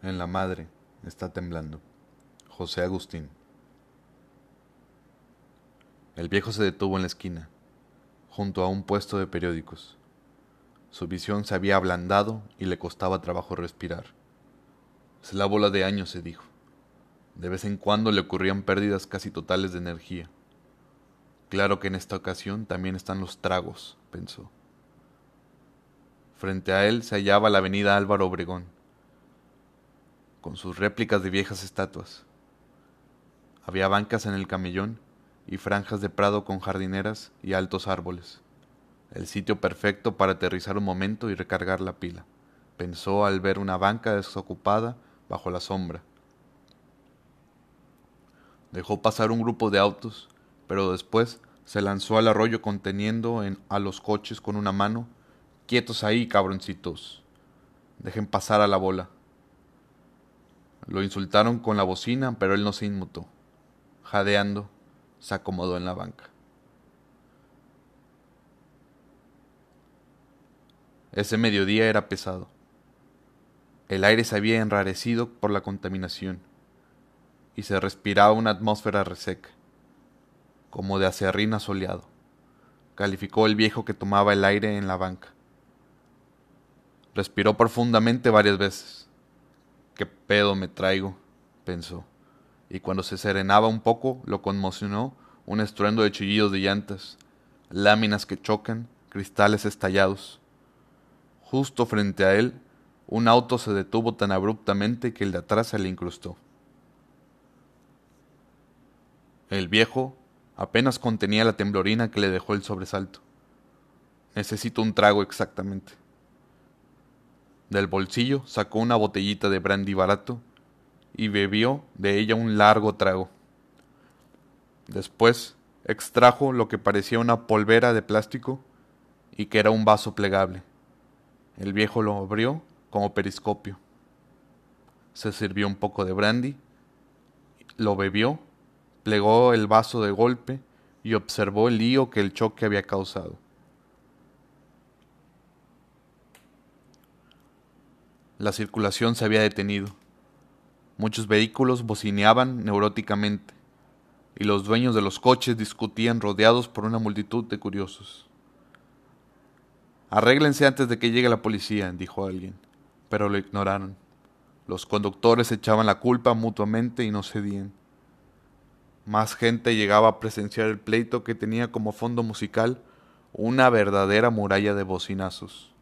En la madre está temblando. José Agustín. El viejo se detuvo en la esquina, junto a un puesto de periódicos. Su visión se había ablandado y le costaba trabajo respirar. Es la bola de años, se dijo. De vez en cuando le ocurrían pérdidas casi totales de energía. Claro que en esta ocasión también están los tragos, pensó. Frente a él se hallaba la avenida Álvaro Obregón, con sus réplicas de viejas estatuas. Había bancas en el camellón y franjas de prado con jardineras y altos árboles. El sitio perfecto para aterrizar un momento y recargar la pila, pensó al ver una banca desocupada bajo la sombra. Dejó pasar un grupo de autos, pero después se lanzó al arroyo conteniendo en, a los coches con una mano. Quietos ahí, cabroncitos. Dejen pasar a la bola. Lo insultaron con la bocina, pero él no se inmutó. Jadeando, se acomodó en la banca. Ese mediodía era pesado. El aire se había enrarecido por la contaminación y se respiraba una atmósfera reseca, como de acerrín soleado. Calificó el viejo que tomaba el aire en la banca. Respiró profundamente varias veces. ¿Qué pedo me traigo? pensó y cuando se serenaba un poco lo conmocionó un estruendo de chillidos de llantas, láminas que chocan, cristales estallados. Justo frente a él, un auto se detuvo tan abruptamente que el de atrás se le incrustó. El viejo apenas contenía la temblorina que le dejó el sobresalto. Necesito un trago exactamente. Del bolsillo sacó una botellita de brandy barato y bebió de ella un largo trago. Después extrajo lo que parecía una polvera de plástico y que era un vaso plegable. El viejo lo abrió como periscopio. Se sirvió un poco de brandy, lo bebió, plegó el vaso de golpe y observó el lío que el choque había causado. La circulación se había detenido. Muchos vehículos bocineaban neuróticamente, y los dueños de los coches discutían rodeados por una multitud de curiosos. Arréglense antes de que llegue la policía, dijo alguien, pero lo ignoraron. Los conductores echaban la culpa mutuamente y no cedían. Más gente llegaba a presenciar el pleito que tenía como fondo musical una verdadera muralla de bocinazos.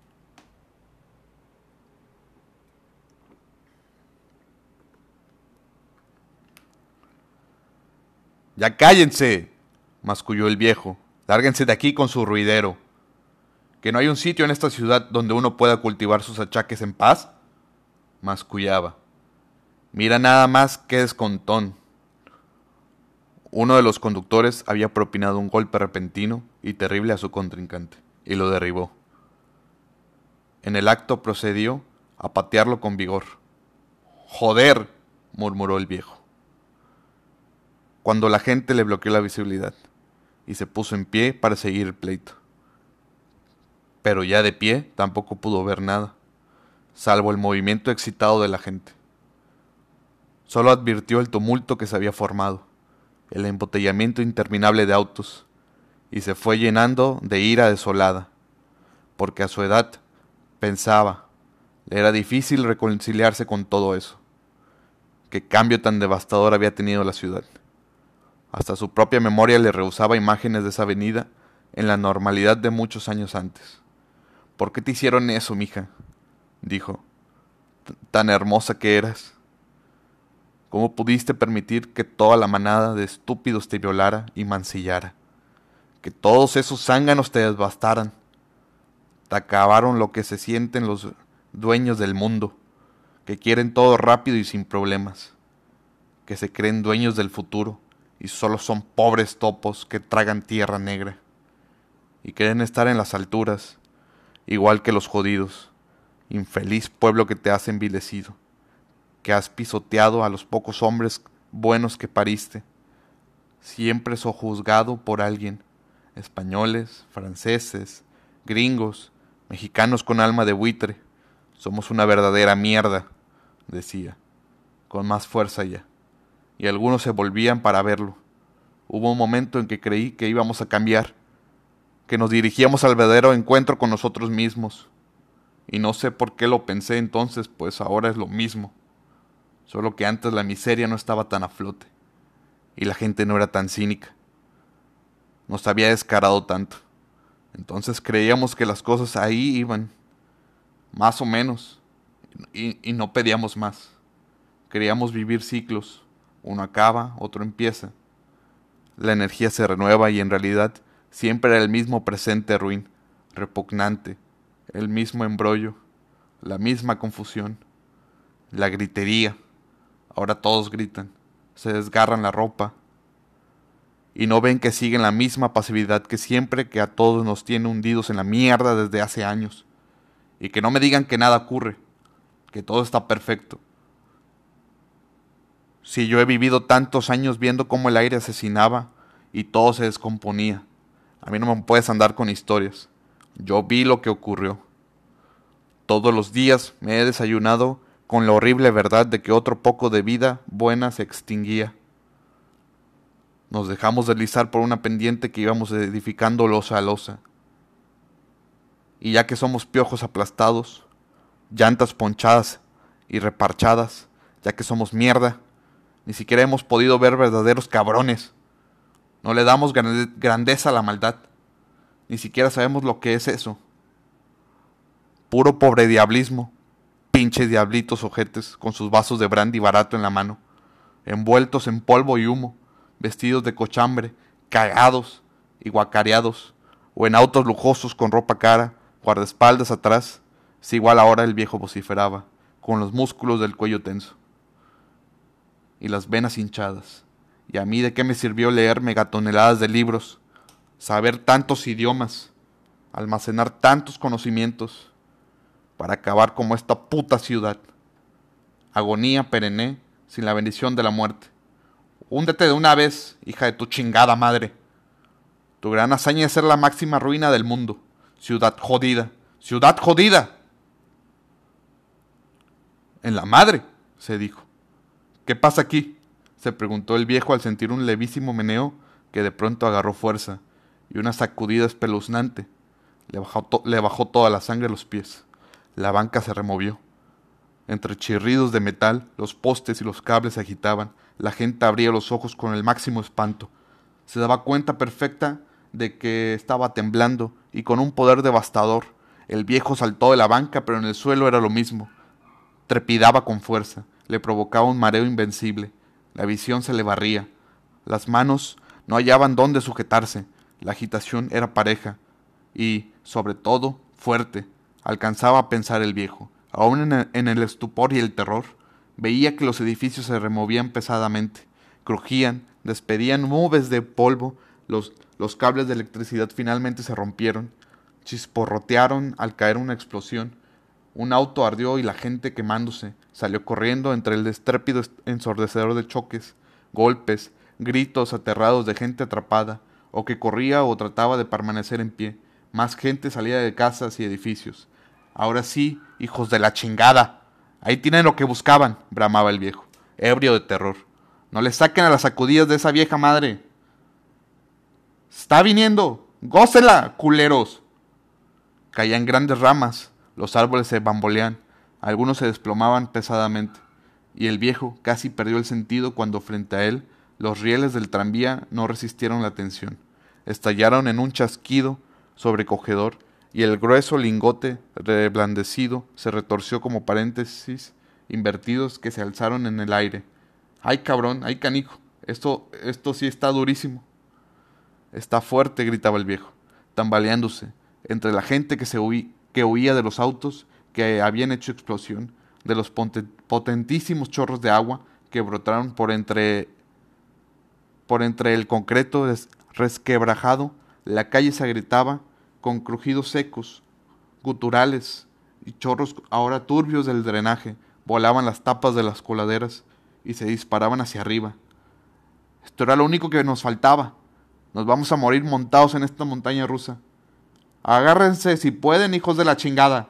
Ya cállense, masculló el viejo. Lárguense de aquí con su ruidero. ¿Que no hay un sitio en esta ciudad donde uno pueda cultivar sus achaques en paz? mascullaba. Mira nada más que descontón. Uno de los conductores había propinado un golpe repentino y terrible a su contrincante, y lo derribó. En el acto procedió a patearlo con vigor. Joder, murmuró el viejo cuando la gente le bloqueó la visibilidad y se puso en pie para seguir el pleito. Pero ya de pie tampoco pudo ver nada, salvo el movimiento excitado de la gente. Solo advirtió el tumulto que se había formado, el embotellamiento interminable de autos, y se fue llenando de ira desolada, porque a su edad pensaba, le era difícil reconciliarse con todo eso. Qué cambio tan devastador había tenido la ciudad. Hasta su propia memoria le rehusaba imágenes de esa avenida en la normalidad de muchos años antes. ¿Por qué te hicieron eso, mija? dijo. Tan hermosa que eras. ¿Cómo pudiste permitir que toda la manada de estúpidos te violara y mancillara? Que todos esos zánganos te desbastaran. Te acabaron lo que se sienten los dueños del mundo, que quieren todo rápido y sin problemas, que se creen dueños del futuro y solo son pobres topos que tragan tierra negra y quieren estar en las alturas, igual que los jodidos, infeliz pueblo que te has envilecido, que has pisoteado a los pocos hombres buenos que pariste, siempre sojuzgado por alguien, españoles, franceses, gringos, mexicanos con alma de buitre, somos una verdadera mierda, decía, con más fuerza ya, y algunos se volvían para verlo. Hubo un momento en que creí que íbamos a cambiar, que nos dirigíamos al verdadero encuentro con nosotros mismos. Y no sé por qué lo pensé entonces, pues ahora es lo mismo. Solo que antes la miseria no estaba tan a flote. Y la gente no era tan cínica. Nos había descarado tanto. Entonces creíamos que las cosas ahí iban. Más o menos. Y, no pedíamos más. Queríamos vivir ciclos. Uno acaba, otro empieza. La energía se renueva y en realidad siempre era el mismo presente ruin, repugnante, el mismo embrollo, la misma confusión, la gritería. Ahora todos gritan, se desgarran la ropa y no ven que siguen la misma pasividad que siempre que a todos nos tiene hundidos en la mierda desde hace años. Y que no me digan que nada ocurre, que todo está perfecto. Si yo he vivido tantos años viendo cómo el aire asesinaba y todo se descomponía, a mí no me puedes andar con historias. Yo vi lo que ocurrió. Todos los días me he desayunado con la horrible verdad de que otro poco de vida buena se extinguía. Nos dejamos deslizar por una pendiente que íbamos edificando losa a losa. Y ya que somos piojos aplastados, llantas ponchadas y reparchadas, ya que somos mierda, ni siquiera hemos podido ver verdaderos cabrones. No le damos grandeza a la maldad. Ni siquiera sabemos lo que es eso. Puro pobre diablismo. Pinches diablitos ojetes con sus vasos de brandy barato en la mano, envueltos en polvo y humo, vestidos de cochambre, cagados y guacareados, o en autos lujosos con ropa cara, guardaespaldas atrás, si igual ahora el viejo vociferaba, con los músculos del cuello tenso y las venas hinchadas. ¿Y a mí de qué me sirvió leer megatoneladas de libros, saber tantos idiomas, almacenar tantos conocimientos, para acabar como esta puta ciudad? Agonía perenne sin la bendición de la muerte. Húndete de una vez, hija de tu chingada madre. Tu gran hazaña es ser la máxima ruina del mundo. Ciudad jodida. Ciudad jodida. En la madre, se dijo. ¿Qué pasa aquí? se preguntó el viejo al sentir un levísimo meneo que de pronto agarró fuerza y una sacudida espeluznante. Le bajó, le bajó toda la sangre a los pies. La banca se removió. Entre chirridos de metal, los postes y los cables se agitaban. La gente abría los ojos con el máximo espanto. Se daba cuenta perfecta de que estaba temblando y con un poder devastador. El viejo saltó de la banca, pero en el suelo era lo mismo. Trepidaba con fuerza le provocaba un mareo invencible. La visión se le barría. Las manos no hallaban dónde sujetarse. La agitación era pareja y, sobre todo, fuerte. Alcanzaba a pensar el viejo. Aún en el, estupor y el terror, veía que los edificios se removían pesadamente, crujían, despedían nubes de polvo, los, los cables de electricidad finalmente se rompieron, chisporrotearon al caer una explosión, un auto ardió y la gente quemándose salió corriendo entre el destrépido ensordecedor de choques, golpes, gritos aterrados de gente atrapada, o que corría o trataba de permanecer en pie. Más gente salía de casas y edificios. Ahora sí, hijos de la chingada. Ahí tienen lo que buscaban, bramaba el viejo, ebrio de terror. No le saquen a las sacudidas de esa vieja madre. Está viniendo. Gócela, culeros. Caían grandes ramas, los árboles se bambolean, algunos se desplomaban pesadamente, y el viejo casi perdió el sentido cuando frente a él los rieles del tranvía no resistieron la tensión. Estallaron en un chasquido sobrecogedor y el grueso lingote reblandecido se retorció como paréntesis invertidos que se alzaron en el aire. ¡Ay, cabrón! ¡Ay, canijo! Esto, esto sí está durísimo. Está fuerte, gritaba el viejo, tambaleándose, entre la gente que se que huía de los autos que habían hecho explosión, de los potentísimos chorros de agua que brotaron por entre, por entre el concreto resquebrajado, la calle se agrietaba con crujidos secos, guturales y chorros ahora turbios del drenaje, volaban las tapas de las coladeras y se disparaban hacia arriba. Esto era lo único que nos faltaba. Nos vamos a morir montados en esta montaña rusa. Agárrense si pueden, hijos de la chingada,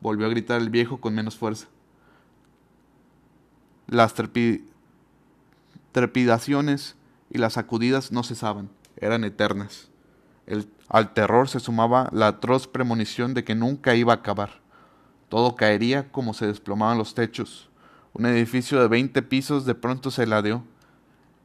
volvió a gritar el viejo con menos fuerza. Las trepidaciones y las sacudidas no cesaban, eran eternas. al terror se sumaba la atroz premonición de que nunca iba a acabar. Todo caería como se desplomaban los techos. Un edificio de veinte pisos de pronto se ladeó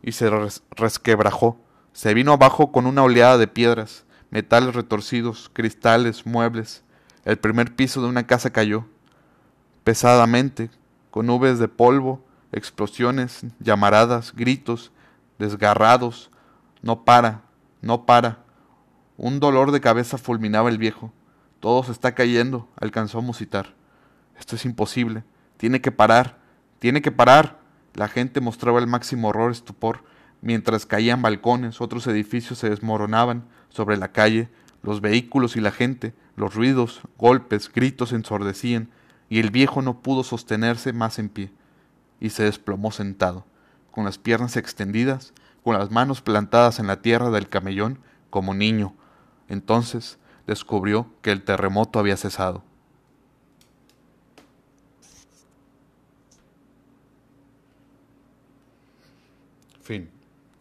y se resquebrajó. Se vino abajo con una oleada de piedras, metales retorcidos, cristales, muebles. El primer piso de una casa cayó, pesadamente, con nubes de polvo, explosiones, llamaradas, gritos, desgarrados. No para, no para. Un dolor de cabeza fulminaba el viejo. Todo se está cayendo, alcanzó a musitar. Esto es imposible. Tiene que parar. Tiene que parar. La gente mostraba el máximo horror, estupor. Mientras caían balcones, otros edificios se desmoronaban sobre la calle, los vehículos y la gente, los ruidos, golpes, gritos ensordecían, y el viejo no pudo sostenerse más en pie, y se desplomó sentado, con las piernas extendidas, con las manos plantadas en la tierra del camellón, como niño. Entonces descubrió que el terremoto había cesado. Fin.